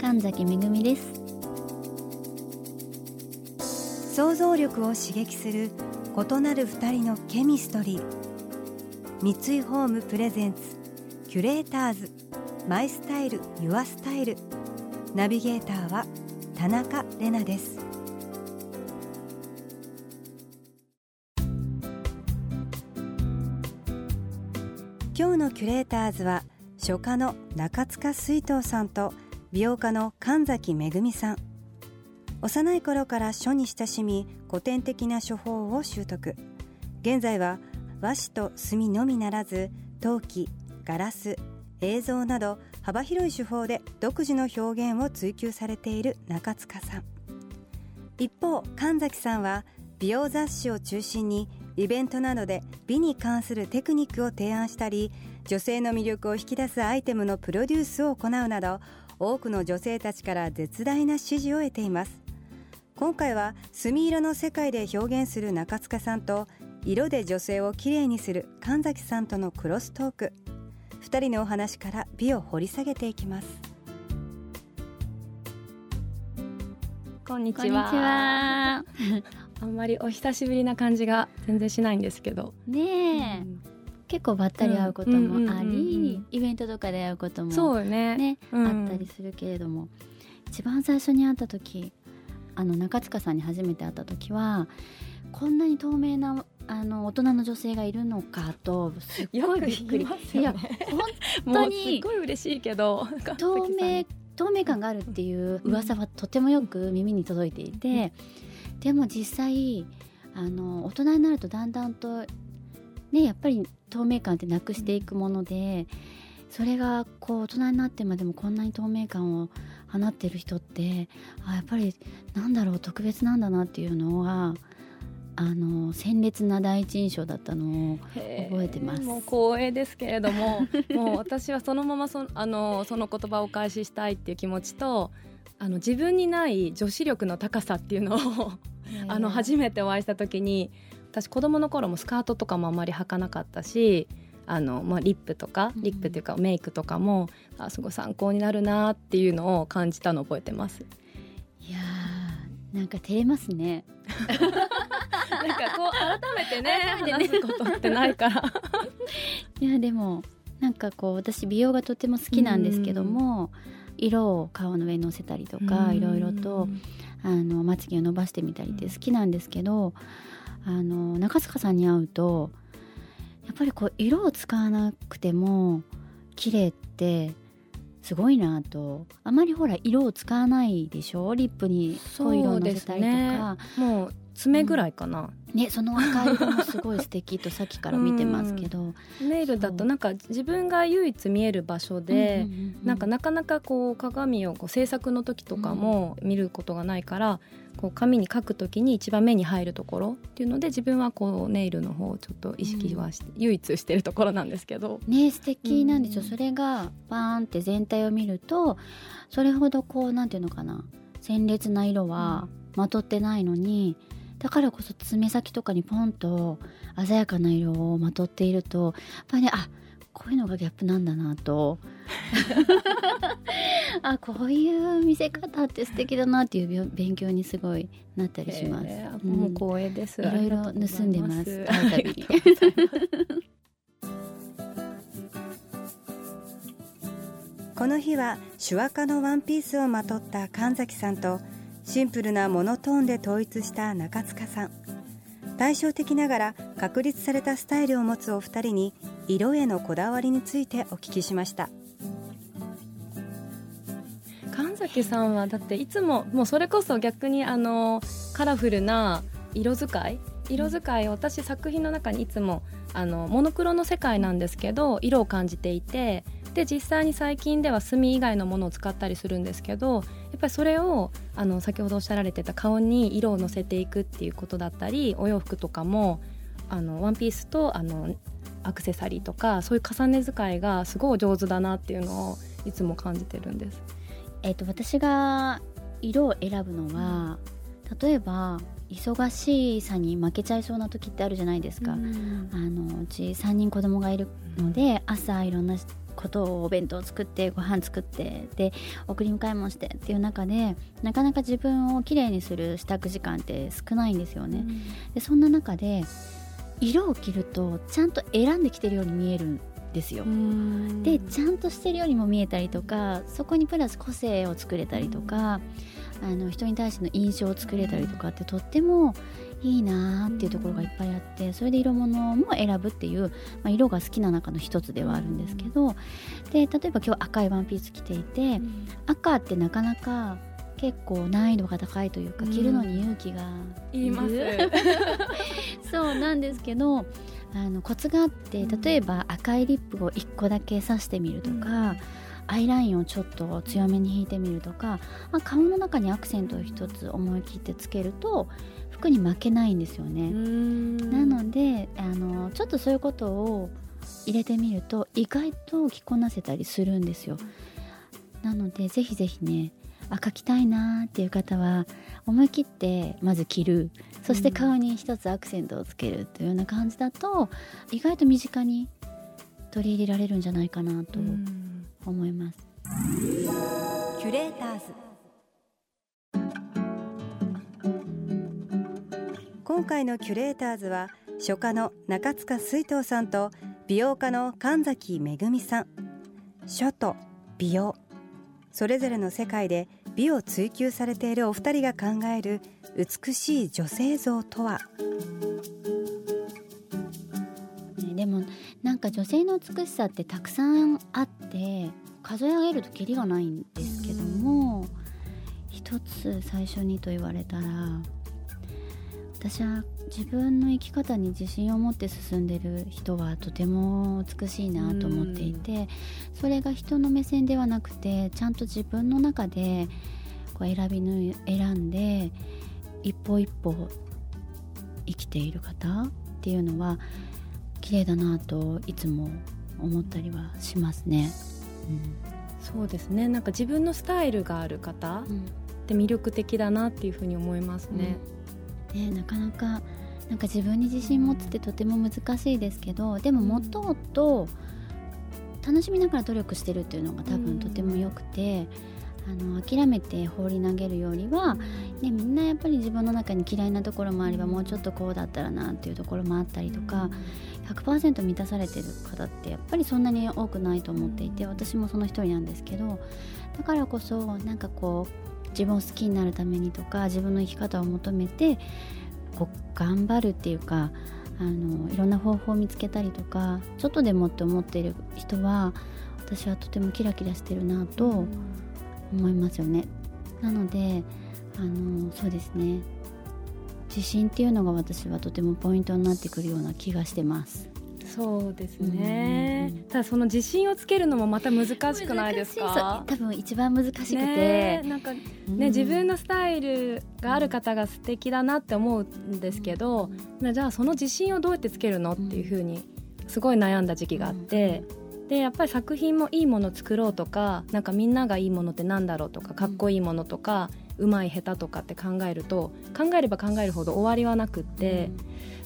神崎めぐみです。想像力を刺激する異なる二人のケミストリー。三井ホームプレゼンツキュレーターズ。マイスタイルユアスタイル。ナビゲーターは田中れなです。今日のキュレーターズは書家の中塚水藤さんと美容家の神崎めぐみさん。幼い頃から書に親しみ古典的な書法を習得。現在は和紙と墨のみならず陶器ガラス映像など幅広い手法で独自の表現を追求されている中塚さん。一方神崎さんは美容雑誌を中心にイベントなどで美に関するテクニックを提案したり女性の魅力を引き出すアイテムのプロデュースを行うなど多くの女性たちから絶大な支持を得ています。今回は墨色の世界で表現する中塚さんと色で女性をきれいにする神崎さんとのクロストーク。2人のお話から美を掘り下げていきます。こんにちは。あんまりお久しぶりな感じが全然しないんですけど。ねえ、うん結構ばったり会うこともあり、うんうんうんうんイベントとかで会うこともそうよね。ね、うん。あったりするけれども一番最初に会った時あの中塚さんに初めて会った時はこんなに透明なあの大人の女性がいるのかとすっごいびっくり、いや 本当にすごい嬉しいけど透明透明感があるっていう噂はとてもよく耳に届いていて、でも実際あの大人になるとだんだんとねやっぱり透明感ってなくしていくもので、それがこう大人になってまでもこんなに透明感を放ってる人ってあやっぱりなんだろう特別なんだなっていうのはあの鮮烈な第一印象だったのを覚えてます。もう光栄ですけれども もう私はそのままそあのその言葉をお返ししたいっていう気持ちとあの自分にない女子力の高さっていうのをあの初めてお会いした時に私子供の頃もスカートとかもあまり履かなかったしあの、まあ、リップとかうん。リップっていうかメイクとかも、あすごい参考になるなっていうのを感じたのを覚えてます。いやーなんか照れますね。なんかこう改めてね改めてね。話すことってないから。いやでもなんかこう私美容がとても好きなんですけども、色を顔の上にのせたりとかいろいろとあのまつげを伸ばしてみたりって好きなんですけどあの中塚さんに会うとやっぱりこう色を使わなくても綺麗ってすごいなと。あまりほら色を使わないでしょ？リップに濃い色をのせたりとか。もう爪ぐらいかな、ねその赤い色もすごい素敵と さっきから見てますけど、ネイルだとなんか自分が唯一見える場所で、うんうんうん。なんかなかなかこう鏡をこう制作の時とかも見ることがないから、こう紙に書く時に一番目に入るところっていうので自分はこうネイルの方をちょっと意識はして、唯一してるところなんですけど。ね素敵なんですよ、うん。それがバーンって全体を見るとそれほどこうなんていうのかな鮮烈な色はまとってないのに、だからこそ爪先とかにポンと鮮やかな色をまとっているとやっぱりねあこういうのがギャップなんだなと あこういう見せ方って素敵だなっていうび勉強にすごいなったりします。えーうんもう光栄です。いろいろ盗んでます。この日は手話家のワンピースをまとった神崎さんとシンプルなモノトーンで統一した中塚さん。対照的ながら確立されたスタイルを持つお二人に色へのこだわりについてお聞きしました崎さんはだっていつももうそれこそ逆にあのカラフルな色使い色使い私作品の中にいつもあのモノクロの世界なんですけど色を感じていてで実際に最近では墨以外のものを使ったりするんですけどやっぱりそれをあの先ほどおっしゃられてた顔に色をのせていくっていうことだったりお洋服とかもあのワンピースとあのアクセサリーとかそういう重ね使いがすごい上手だなっていうのをいつも感じてるんです。えーと、私が色を選ぶのは例えば忙しさに負けちゃいそうな時ってあるじゃないですか、うん、あのうち3人子供がいるので朝いろんなことをお弁当作ってご飯作ってで送り迎えもしてっていう中でなかなか自分をきれいにする支度時間って少ないんですよね。うん、でそんな中で色を着るとちゃんと選んできてるように見えるんですよ。でちゃんとしてるようにも見えたりとかそこにプラス個性を作れたりとかあの人に対しての印象を作れたりとかってとってもいいなーっていうところがいっぱいあってそれで色物も選ぶっていう、まあ、色が好きな中の一つではあるんですけどで例えば今日赤いワンピース着ていて赤ってなかなか結構難易度が高いというか、着るのに勇気がいります。そうなんですけどあのコツがあって例えば赤いリップを1個だけ刺してみるとか、アイラインをちょっと強めに引いてみるとか、まあ、顔の中にアクセントを一つ思い切ってつけると服に負けないんですよね。なのであのちょっとそういうことを入れてみると意外と着こなせたりするんですよ。なのでぜひぜひねあ描きたいなっていう方は思い切ってまず着る。そして顔に一つアクセントをつけるというような感じだと意外と身近に取り入れられるんじゃないかなと思います。キュレーターズ。今回のキュレーターズは書家の中塚水藤さんと美容家の神崎めさん。書と美容。それぞれの世界で美を追求されているお二人が考える美しい女性像とは？でもなんか女性の美しさってたくさんあって数え上げるときりがないんですけども一つ最初にと言われたら私は自分の生き方に自信を持って進んでる人はとても美しいなと思っていてそれが人の目線ではなくてちゃんと自分の中でこう選びぬ選んで一歩一歩生きている方っていうのは綺麗だなといつも思ったりはしますね。うん、そうですね。なんか自分のスタイルがある方って魅力的だなっていうふうに思いますね。うん、ねなかなかなんか自分に自信持つってとても難しいですけどでももっともっと楽しみながら努力してるっていうのが多分とてもよくて、あの諦めて放り投げるよりは、ね、みんなやっぱり自分の中に嫌いなところもあればもうちょっとこうだったらなっていうところもあったりとか100%満たされてる方ってやっぱりそんなに多くないと思っていて私もその一人なんですけどだからこそなんかこう自分を好きになるためにとか自分の生き方を求めてこう頑張るっていうかあのいろんな方法を見つけたりとかちょっとでもって思っている人は私はとてもキラキラしてるなと思いますよね。なのであのそうですね自信っていうのが私はとてもポイントになってくるような気がしてます。そうですね、うん、ただその自信をつけるのもまた難しくないですか？多分一番難しくて、ね、なんかね、うん、自分のスタイルがある方が素敵だなって思うんですけど、うん、じゃあその自信をどうやってつけるのっていうふうにすごい悩んだ時期があって、でやっぱり作品もいいもの作ろうとかなんかみんながいいものってなんだろうとかかっこいいものとか、うまい下手とかって考えると考えれば考えるほど終わりはなくって、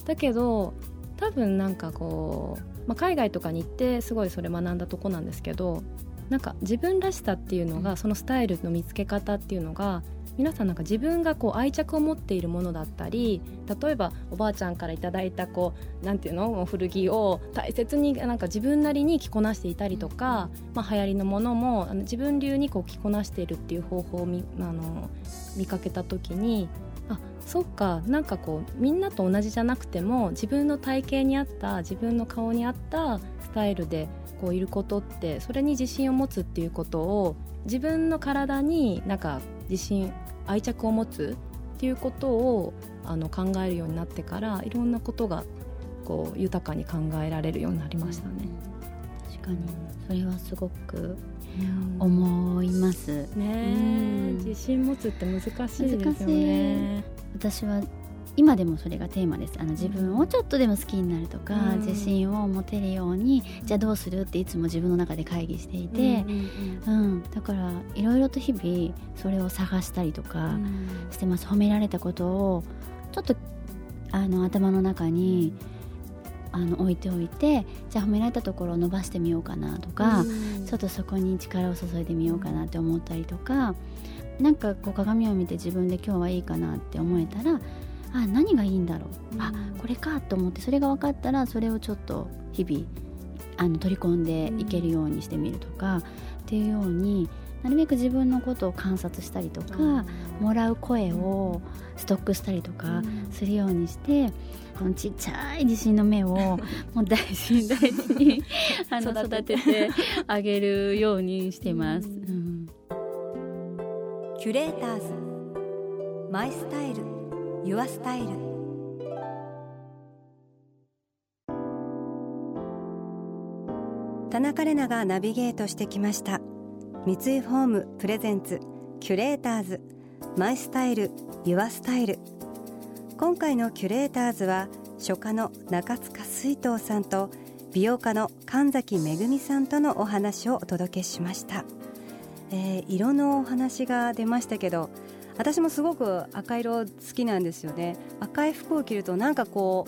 だけど多分なんかこう、まあ、海外とかに行ってすごいそれ学んだとこなんですけどなんか自分らしさっていうのが、そのスタイルの見つけ方っていうのが皆さんなんか自分がこう愛着を持っているものだったり例えばおばあちゃんからいただいたこうなんていうの？古着を大切になんか自分なりに着こなしていたりとか、まあ、流行りのものもあの自分流にこう着こなしているっていう方法を見あの見かけた時にあそっか。なんかこうみんなと同じじゃなくても自分の体型に合った自分の顔に合ったスタイルでこういることってそれに自信を持つっていうことを自分の体になんか自信愛着を持つっていうことをあの考えるようになってからいろんなことがこう豊かに考えられるようになりましたね。確かに。それはすごく思います、ね自信持つって難しいですよね。私は今でもそれがテーマです。あの自分をちょっとでも好きになるとか、うん、自信を持てるようにじゃあどうするっていつも自分の中で会議していて、うん、うん、だからいろいろと日々それを探したりとかしてます、褒められたことをちょっとあの頭の中にあの置いておいてじゃあ褒められたところを伸ばしてみようかなとか、うん、ちょっとそこに力を注いでみようかなって思ったりとかなんかこう鏡を見て自分で今日はいいかなって思えたらあ何がいいんだろう、うん、あこれかと思ってそれが分かったらそれをちょっと日々あの取り込んでいけるようにしてみるとか、うん、っていうようになるべく自分のことを観察したりとか、うん、もらう声をストックしたりとかするようにして、このちっちゃい自信の目を もう大事に大事に あの育てて。あげるようにしてます。キュレーターズ My Style Your Style。田中れながナビゲートしてきました。三井ホーム presents キュレーターズ My Style Your Style 今回のキュレーターズは書家の中塚翠涛さんと美容家の神崎恵さんとのお話をお届けしました、えー、色のお話が出ましたけど私もすごく赤色好きなんですよね。赤い服を着るとなんかこ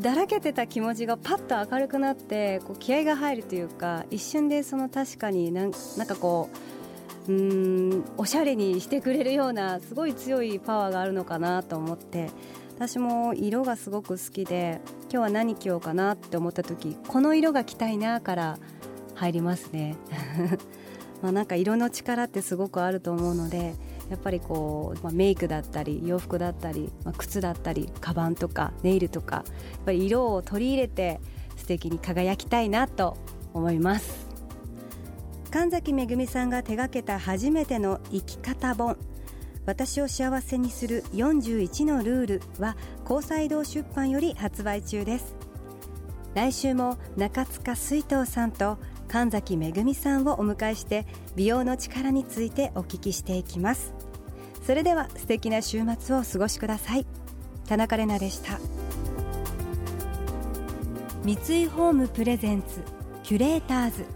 うだらけてた気持ちがパッと明るくなってこう気合が入るというか一瞬でその確かになんなんかこううんおしゃれにしてくれるようなすごい強いパワーがあるのかなと思って私も色がすごく好きで今日は何着ようかなって思った時この色が着たいなから入りますね。まあなんか色の力ってすごくあると思うのでやっぱりこう、まあ、メイクだったり洋服だったり、まあ、靴だったりカバンとかネイルとかやっぱり色を取り入れて素敵に輝きたいなと思います。神崎恵さんが手掛けた初めての生き方本。私を幸せにする41のルールは高裁堂出版より発売中です。来週も中塚水藤さんと神崎恵さんをお迎えして美容の力についてお聞きしていきます。それでは素敵な週末をお過ごしください。田中れなでした。三井ホームプレゼンツキュレーターズ。